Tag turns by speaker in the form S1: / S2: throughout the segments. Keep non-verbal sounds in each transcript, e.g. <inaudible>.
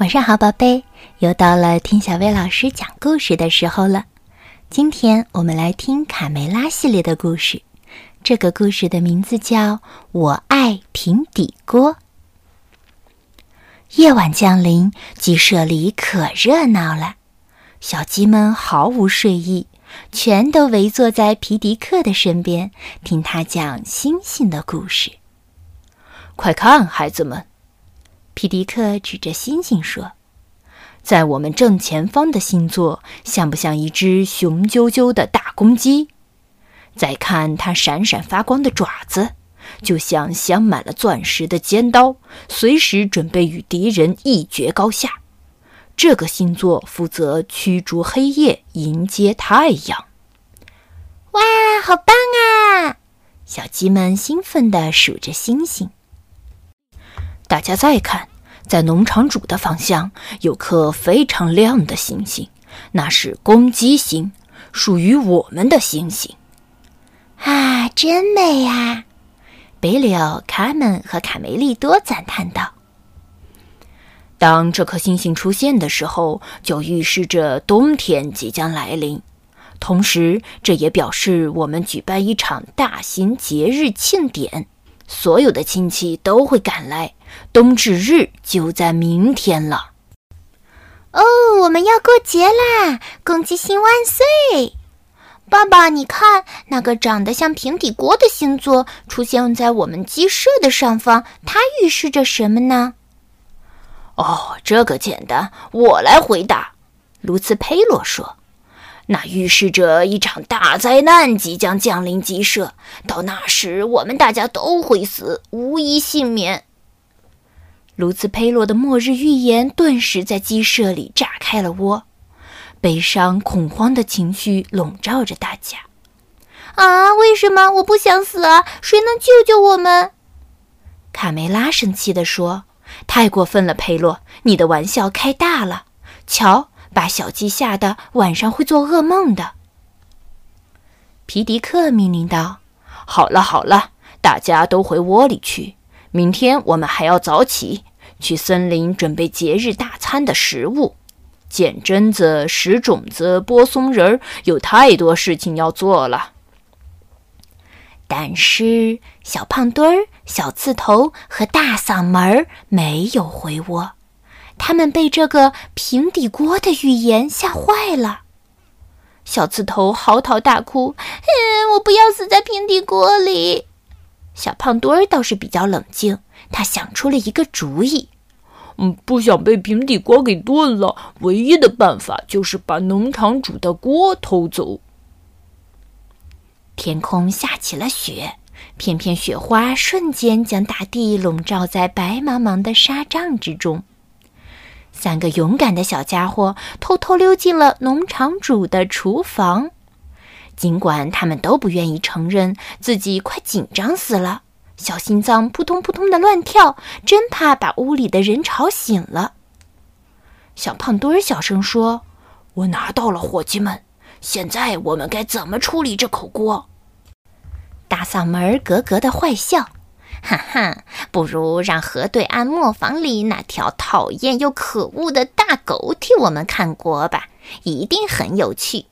S1: 晚上好，宝贝，又到了听小薇老师讲故事的时候了。今天我们来听卡梅拉系列的故事，这个故事的名字叫《我爱平底锅》。夜晚降临，鸡舍里可热闹了，小鸡们毫无睡意，全都围坐在皮迪克的身边，听他讲星星的故事。
S2: 快看，孩子们！
S1: 皮迪克指着星星说：“
S2: 在我们正前方的星座，像不像一只雄赳赳的大公鸡？再看它闪闪发光的爪子，就像镶满了钻石的尖刀，随时准备与敌人一决高下。这个星座负责驱逐黑夜，迎接太阳。”
S3: 哇，好棒啊！
S1: 小鸡们兴奋地数着星星。
S2: 大家再看。在农场主的方向有颗非常亮的星星，那是公鸡星，属于我们的星星。
S3: 啊，真美呀！
S1: 贝里奥、卡门和卡梅利多赞叹道：“
S2: 当这颗星星出现的时候，就预示着冬天即将来临，同时这也表示我们举办一场大型节日庆典。”所有的亲戚都会赶来，冬至日就在明天了。
S3: 哦，我们要过节啦！公鸡星万岁！爸爸，你看那个长得像平底锅的星座出现在我们鸡舍的上方，它预示着什么呢？
S2: 哦，这个简单，我来回答。卢茨佩洛说。那预示着一场大灾难即将降临鸡舍，到那时我们大家都会死，无一幸免。
S1: 卢兹佩洛的末日预言顿时在鸡舍里炸开了窝，悲伤、恐慌的情绪笼罩着大家。
S3: 啊，为什么我不想死啊？谁能救救我们？
S1: 卡梅拉生气地说：“太过分了，佩洛，你的玩笑开大了。瞧。”把小鸡吓得晚上会做噩梦的。皮迪克命令道：“
S2: 好了好了，大家都回窝里去。明天我们还要早起，去森林准备节日大餐的食物，捡榛子、拾种子、剥松仁儿，有太多事情要做了。”
S1: 但是小胖墩儿、小刺头和大嗓门儿没有回窝。他们被这个平底锅的预言吓坏了，小刺头嚎啕大哭：“
S3: 嗯，我不要死在平底锅里。”
S1: 小胖墩儿倒是比较冷静，他想出了一个主意：“
S4: 嗯，不想被平底锅给炖了，唯一的办法就是把农场主的锅偷走。”
S1: 天空下起了雪，片片雪花瞬间将大地笼罩在白茫茫的纱帐之中。三个勇敢的小家伙偷偷溜进了农场主的厨房，尽管他们都不愿意承认自己快紧张死了，小心脏扑通扑通的乱跳，真怕把屋里的人吵醒了。小胖墩儿小声说：“
S2: 我拿到了，伙计们，现在我们该怎么处理这口锅？”
S1: 大嗓门咯咯的坏笑。
S3: 哈哈，不如让河对岸磨坊里那条讨厌又可恶的大狗替我们看锅吧，一定很有趣。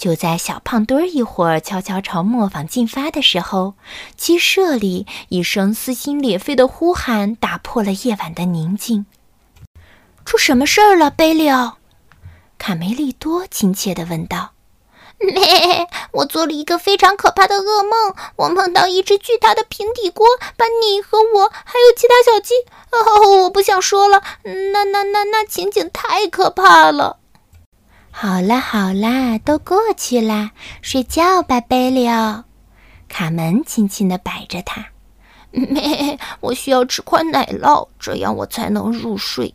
S1: 就在小胖墩儿一伙儿悄悄朝磨坊进发的时候，鸡舍里一声撕心裂肺的呼喊打破了夜晚的宁静。出什么事儿了，贝利奥？卡梅利多亲切地问道。<laughs>
S3: 咩！我做了一个非常可怕的噩梦，我梦到一只巨大的平底锅把你和我还有其他小鸡……哦，我不想说了，那那那那情景太可怕了。
S1: 好啦好啦，都过去啦，睡觉吧，贝利奥。卡门轻轻地摆着他。<laughs>
S3: 咩！我需要吃块奶酪，这样我才能入睡。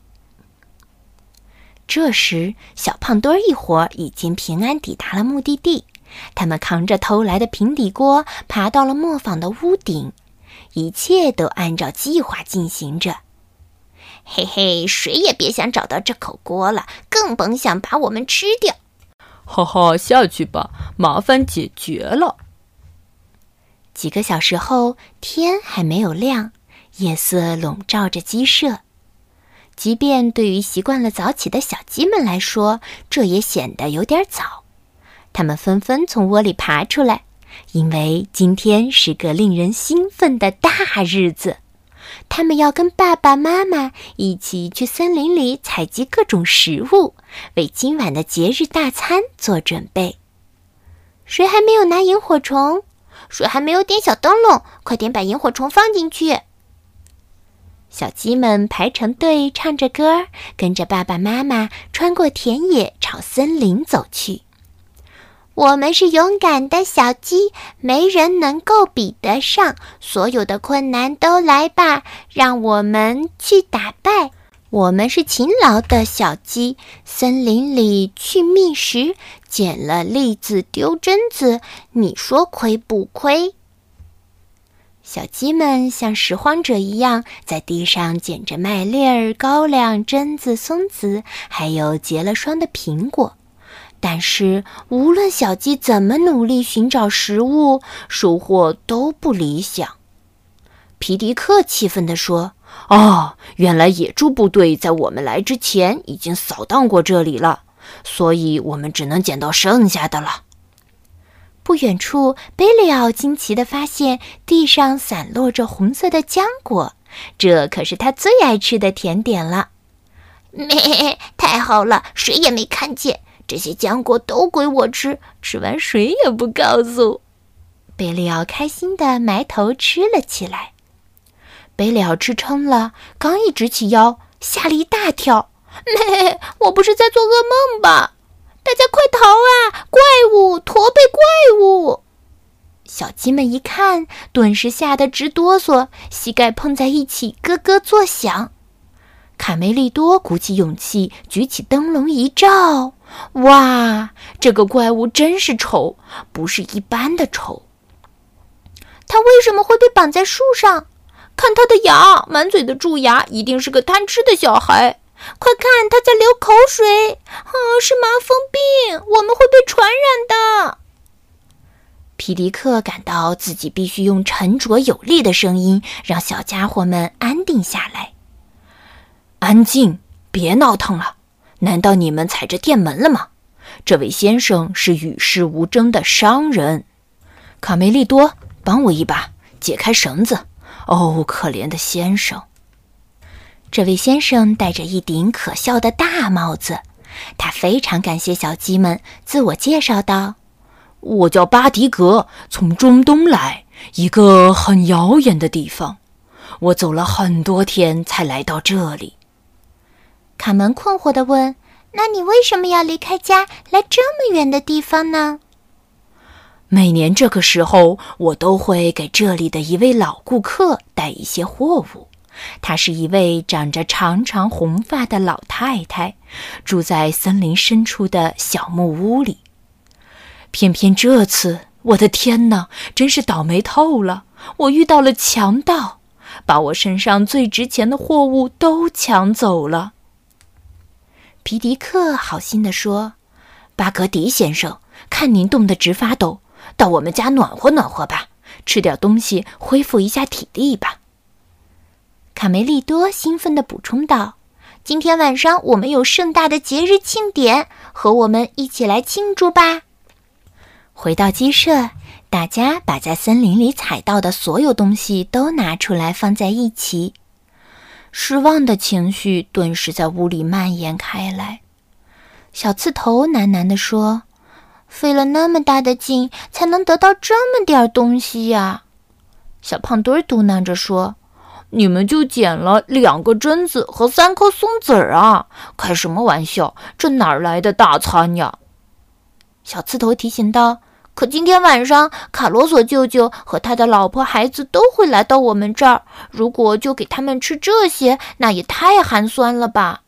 S1: 这时，小胖墩儿一伙已经平安抵达了目的地。他们扛着偷来的平底锅，爬到了磨坊的屋顶。一切都按照计划进行着。
S3: 嘿嘿，谁也别想找到这口锅了，更甭想把我们吃掉。
S4: 哈哈，下去吧，麻烦解决了。
S1: 几个小时后，天还没有亮，夜色笼罩着鸡舍。即便对于习惯了早起的小鸡们来说，这也显得有点早。它们纷纷从窝里爬出来，因为今天是个令人兴奋的大日子。他们要跟爸爸妈妈一起去森林里采集各种食物，为今晚的节日大餐做准备。
S3: 谁还没有拿萤火虫？谁还没有点小灯笼？快点把萤火虫放进去！
S1: 小鸡们排成队，唱着歌，跟着爸爸妈妈穿过田野，朝森林走去。
S3: 我们是勇敢的小鸡，没人能够比得上。所有的困难都来吧，让我们去打败。我们是勤劳的小鸡，森林里去觅食，捡了栗子丢榛子，你说亏不亏？
S1: 小鸡们像拾荒者一样，在地上捡着麦粒儿、高粱、榛子、松子，还有结了霜的苹果。但是，无论小鸡怎么努力寻找食物，收获都不理想。皮迪克气愤地说：“
S2: 哦，原来野猪部队在我们来之前已经扫荡过这里了，所以我们只能捡到剩下的了。”
S1: 不远处，贝利奥惊奇地发现地上散落着红色的浆果，这可是他最爱吃的甜点了。
S3: 咩，太好了，谁也没看见。这些浆果都归我吃，吃完谁也不告诉。
S1: 贝利奥开心地埋头吃了起来。贝利奥吃撑了，刚一直起腰，吓了一大跳。
S3: 嘿 <laughs> 嘿，我不是在做噩梦吧？大家快逃啊！怪物，驼背怪物！
S1: 小鸡们一看，顿时吓得直哆嗦，膝盖碰在一起，咯咯作响。卡梅利多鼓起勇气，举起灯笼一照。哇，这个怪物真是丑，不是一般的丑。
S3: 他为什么会被绑在树上？看他的牙，满嘴的蛀牙，一定是个贪吃的小孩。快看，他在流口水！啊，是麻风病，我们会被传染的。
S1: 皮迪克感到自己必须用沉着有力的声音让小家伙们安定下来。
S2: 安静，别闹腾了。难道你们踩着电门了吗？这位先生是与世无争的商人。卡梅利多，帮我一把，解开绳子。哦，可怜的先生！
S1: 这位先生戴着一顶可笑的大帽子，他非常感谢小鸡们，自我介绍道：“
S2: 我叫巴迪格，从中东来，一个很遥远的地方。我走了很多天才来到这里。”
S3: 卡门困惑地问：“那你为什么要离开家来这么远的地方呢？”
S2: 每年这个时候，我都会给这里的一位老顾客带一些货物。她是一位长着长长红发的老太太，住在森林深处的小木屋里。偏偏这次，我的天哪，真是倒霉透了！我遇到了强盗，把我身上最值钱的货物都抢走了。
S1: 皮迪克好心地说：“巴格迪先生，看您冻得直发抖，到我们家暖和暖和吧，吃点东西恢复一下体力吧。”卡梅利多兴奋地补充道：“今天晚上我们有盛大的节日庆典，和我们一起来庆祝吧。”回到鸡舍，大家把在森林里采到的所有东西都拿出来放在一起。失望的情绪顿时在屋里蔓延开来。小刺头喃喃地说：“费了那么大的劲，才能得到这么点东西呀！”
S4: 小胖墩嘟囔着说：“你们就捡了两个榛子和三颗松子儿啊！开什么玩笑？这哪来的大餐呀？”
S3: 小刺头提醒道。可今天晚上，卡罗索舅舅和他的老婆孩子都会来到我们这儿。如果就给他们吃这些，那也太寒酸了吧！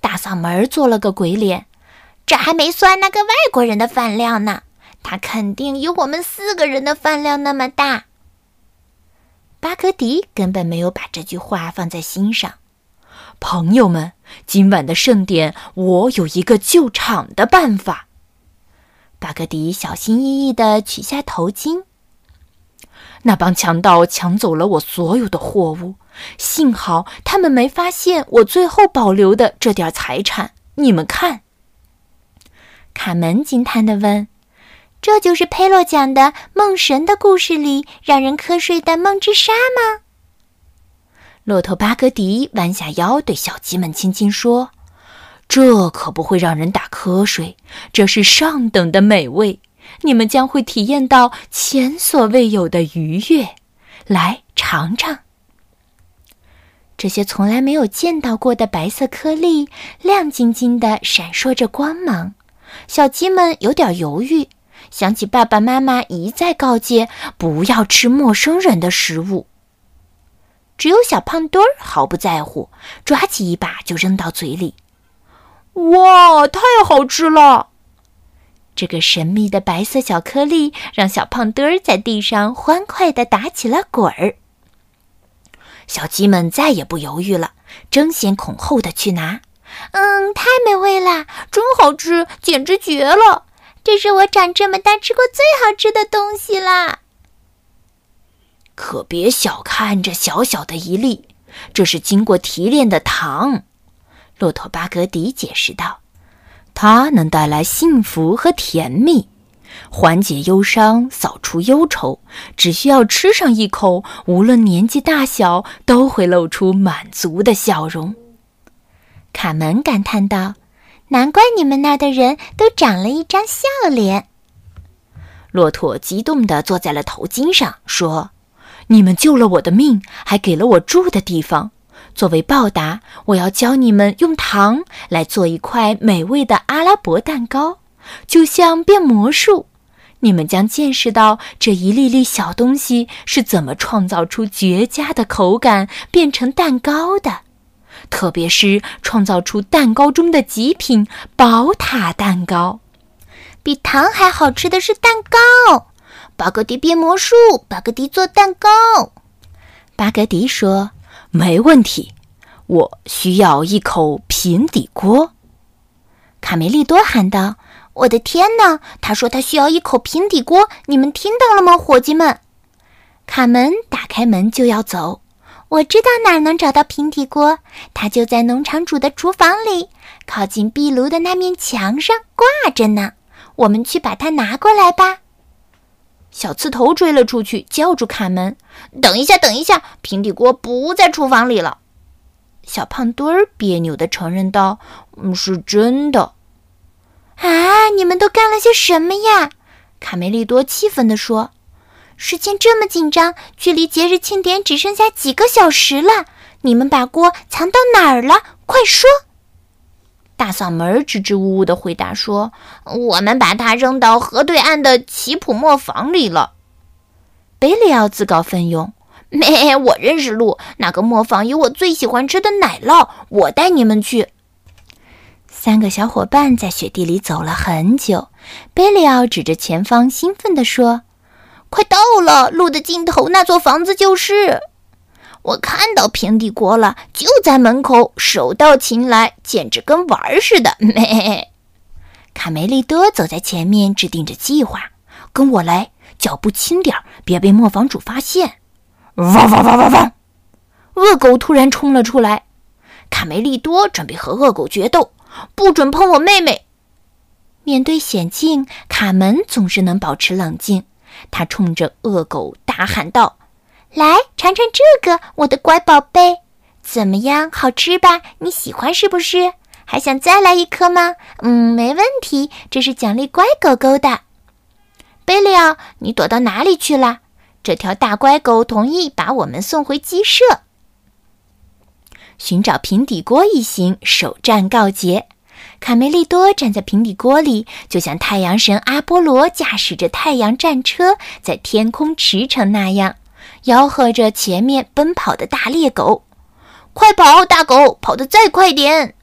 S3: 大嗓门做了个鬼脸，这还没算那个外国人的饭量呢，他肯定有我们四个人的饭量那么大。
S1: 巴格迪根本没有把这句话放在心上。
S2: 朋友们，今晚的盛典，我有一个救场的办法。
S1: 巴格迪小心翼翼地取下头巾。
S2: 那帮强盗抢走了我所有的货物，幸好他们没发现我最后保留的这点财产。你们看。”
S1: 卡门惊叹地问：“这就是佩洛讲的梦神的故事里让人瞌睡的梦之沙吗？”
S2: 骆驼巴格迪弯下腰对小鸡们轻轻说：“这可不会让人打瞌睡，这是上等的美味，你们将会体验到前所未有的愉悦。来尝尝。”
S1: 这些从来没有见到过的白色颗粒，亮晶晶的，闪烁着光芒。小鸡们有点犹豫，想起爸爸妈妈一再告诫不要吃陌生人的食物。只有小胖墩儿毫不在乎，抓起一把就扔到嘴里。
S4: 哇，太好吃了！
S1: 这个神秘的白色小颗粒让小胖墩儿在地上欢快地打起了滚儿。
S2: 小鸡们再也不犹豫了，争先恐后的去拿。
S3: 嗯，太美味了，
S4: 真好吃，简直绝了！
S3: 这是我长这么大吃过最好吃的东西啦！
S2: 可别小看这小小的一粒，这是经过提炼的糖。骆驼巴格迪解释道：“它能带来幸福和甜蜜，缓解忧伤，扫除忧愁。只需要吃上一口，无论年纪大小，都会露出满足的笑容。”
S1: 卡门感叹道：“难怪你们那儿的人都长了一张笑脸。”
S2: 骆驼激动地坐在了头巾上，说：“你们救了我的命，还给了我住的地方。作为报答，我要教你们用糖来做一块美味的阿拉伯蛋糕，就像变魔术。你们将见识到这一粒粒小东西是怎么创造出绝佳的口感，变成蛋糕的。”特别是创造出蛋糕中的极品宝塔蛋糕，
S3: 比糖还好吃的是蛋糕。巴格迪变魔术，巴格迪做蛋糕。
S2: 巴格迪说：“没问题，我需要一口平底锅。”
S1: 卡梅利多喊道：“我的天哪！他说他需要一口平底锅，你们听到了吗，伙计们？”卡门打开门就要走。我知道哪儿能找到平底锅，它就在农场主的厨房里，靠近壁炉的那面墙上挂着呢。我们去把它拿过来吧。
S2: 小刺头追了出去，叫住卡门：“
S4: 等一下，等一下，平底锅不在厨房里了。”
S2: 小胖墩儿别扭地承认道：“嗯，是真的。”
S3: 啊，你们都干了些什么呀？
S1: 卡梅利多气愤地说。
S3: 时间这么紧张，距离节日庆典只剩下几个小时了。你们把锅藏到哪儿了？快说！
S2: 大嗓门支支吾吾地回答说：“
S4: 我们把它扔到河对岸的奇普磨坊里了。”
S2: 贝里奥自告奋勇：“
S4: 没，我认识路，那个磨坊有我最喜欢吃的奶酪，我带你们去。”
S1: 三个小伙伴在雪地里走了很久。贝里奥指着前方，兴奋地说。
S4: 快到了，路的尽头那座房子就是。我看到平底锅了，就在门口，手到擒来，简直跟玩儿似的。<laughs> 咩！
S2: 卡梅利多走在前面，制定着计划。跟我来，脚步轻点儿，别被磨坊主发现。汪汪汪汪汪！恶狗突然冲了出来。卡梅利多准备和恶狗决斗，不准碰我妹妹。
S1: 面对险境，卡门总是能保持冷静。他冲着恶狗大喊道：“来尝尝这个，我的乖宝贝，怎么样，好吃吧？你喜欢是不是？还想再来一颗吗？嗯，没问题，这是奖励乖狗狗的。贝利奥，你躲到哪里去了？这条大乖狗同意把我们送回鸡舍。寻找平底锅一行首战告捷。”卡梅利多站在平底锅里，就像太阳神阿波罗驾驶着太阳战车在天空驰骋那样，吆喝着前面奔跑的大猎狗：“
S4: 快跑，大狗，跑得再快点！”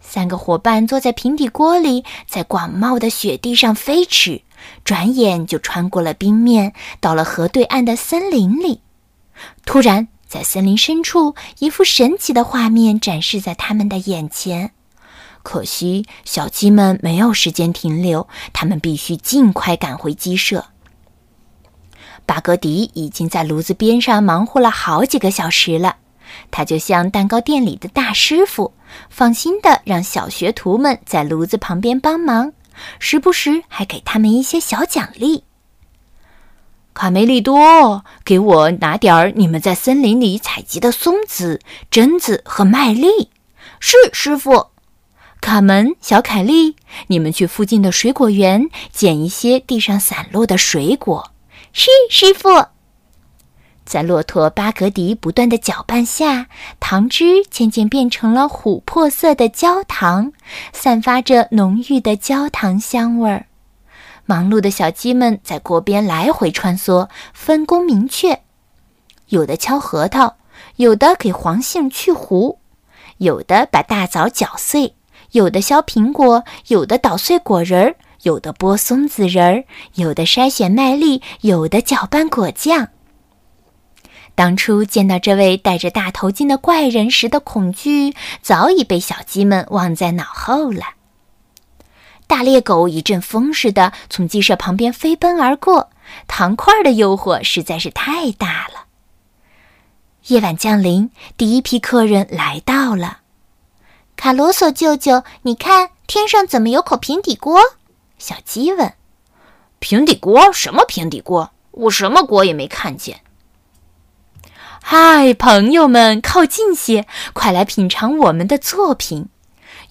S1: 三个伙伴坐在平底锅里，在广袤的雪地上飞驰，转眼就穿过了冰面，到了河对岸的森林里。突然，在森林深处，一幅神奇的画面展示在他们的眼前。
S2: 可惜，小鸡们没有时间停留，它们必须尽快赶回鸡舍。巴格迪已经在炉子边上忙活了好几个小时了。他就像蛋糕店里的大师傅，放心的让小学徒们在炉子旁边帮忙，时不时还给他们一些小奖励。卡梅利多，给我拿点儿你们在森林里采集的松子、榛子和麦粒。
S3: 是，师傅。
S2: 卡门、小凯莉，你们去附近的水果园捡一些地上散落的水果。
S3: 是，师傅。
S2: 在骆驼巴格迪不断的搅拌下，糖汁渐渐变成了琥珀色的焦糖，散发着浓郁的焦糖香味儿。忙碌的小鸡们在锅边来回穿梭，分工明确：有的敲核桃，有的给黄杏去核，有的把大枣搅碎，有的削苹果，有的捣碎果仁儿，有的剥松子仁儿，有的筛选麦粒，有的搅拌果酱。当初见到这位戴着大头巾的怪人时的恐惧，早已被小鸡们忘在脑后了。大猎狗一阵风似的从鸡舍旁边飞奔而过，糖块的诱惑实在是太大了。夜晚降临，第一批客人来到了。
S3: 卡罗索舅舅，你看天上怎么有口平底锅？
S2: 小鸡问。
S1: 平底锅？什么平底锅？我什么锅也没看见。
S2: 嗨，朋友们，靠近些，快来品尝我们的作品。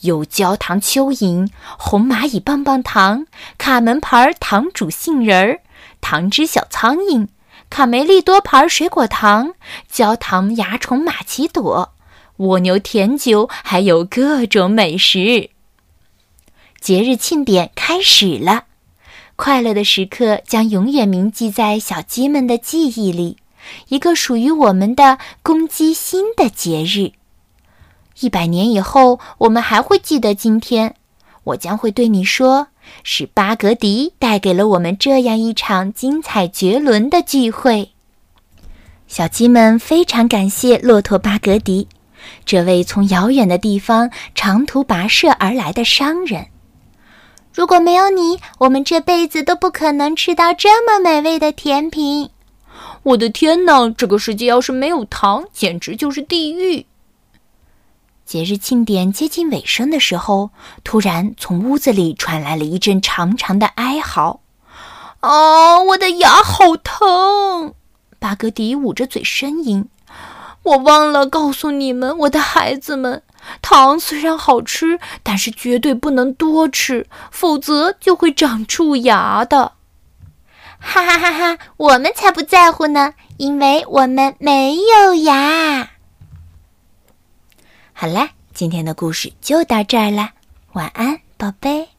S2: 有焦糖蚯蚓、红蚂蚁棒棒糖、卡门牌糖煮杏仁儿、糖汁小苍蝇、卡梅利多牌水果糖、焦糖蚜虫玛奇朵、蜗牛甜酒，还有各种美食。节日庆典开始了，快乐的时刻将永远铭记在小鸡们的记忆里，一个属于我们的公鸡新的节日。一百年以后，我们还会记得今天。我将会对你说，是巴格迪带给了我们这样一场精彩绝伦的聚会。小鸡们非常感谢骆驼巴格迪，这位从遥远的地方长途跋涉而来的商人。
S3: 如果没有你，我们这辈子都不可能吃到这么美味的甜品。
S1: 我的天哪，这个世界要是没有糖，简直就是地狱。
S2: 节日庆典接近尾声的时候，突然从屋子里传来了一阵长长的哀嚎：“
S3: 啊，我的牙好疼！”
S2: 巴格迪捂着嘴呻吟：“
S3: 我忘了告诉你们，我的孩子们，糖虽然好吃，但是绝对不能多吃，否则就会长蛀牙的。”哈哈哈哈！我们才不在乎呢，因为我们没有牙。
S2: 好啦，今天的故事就到这儿啦，晚安，宝贝。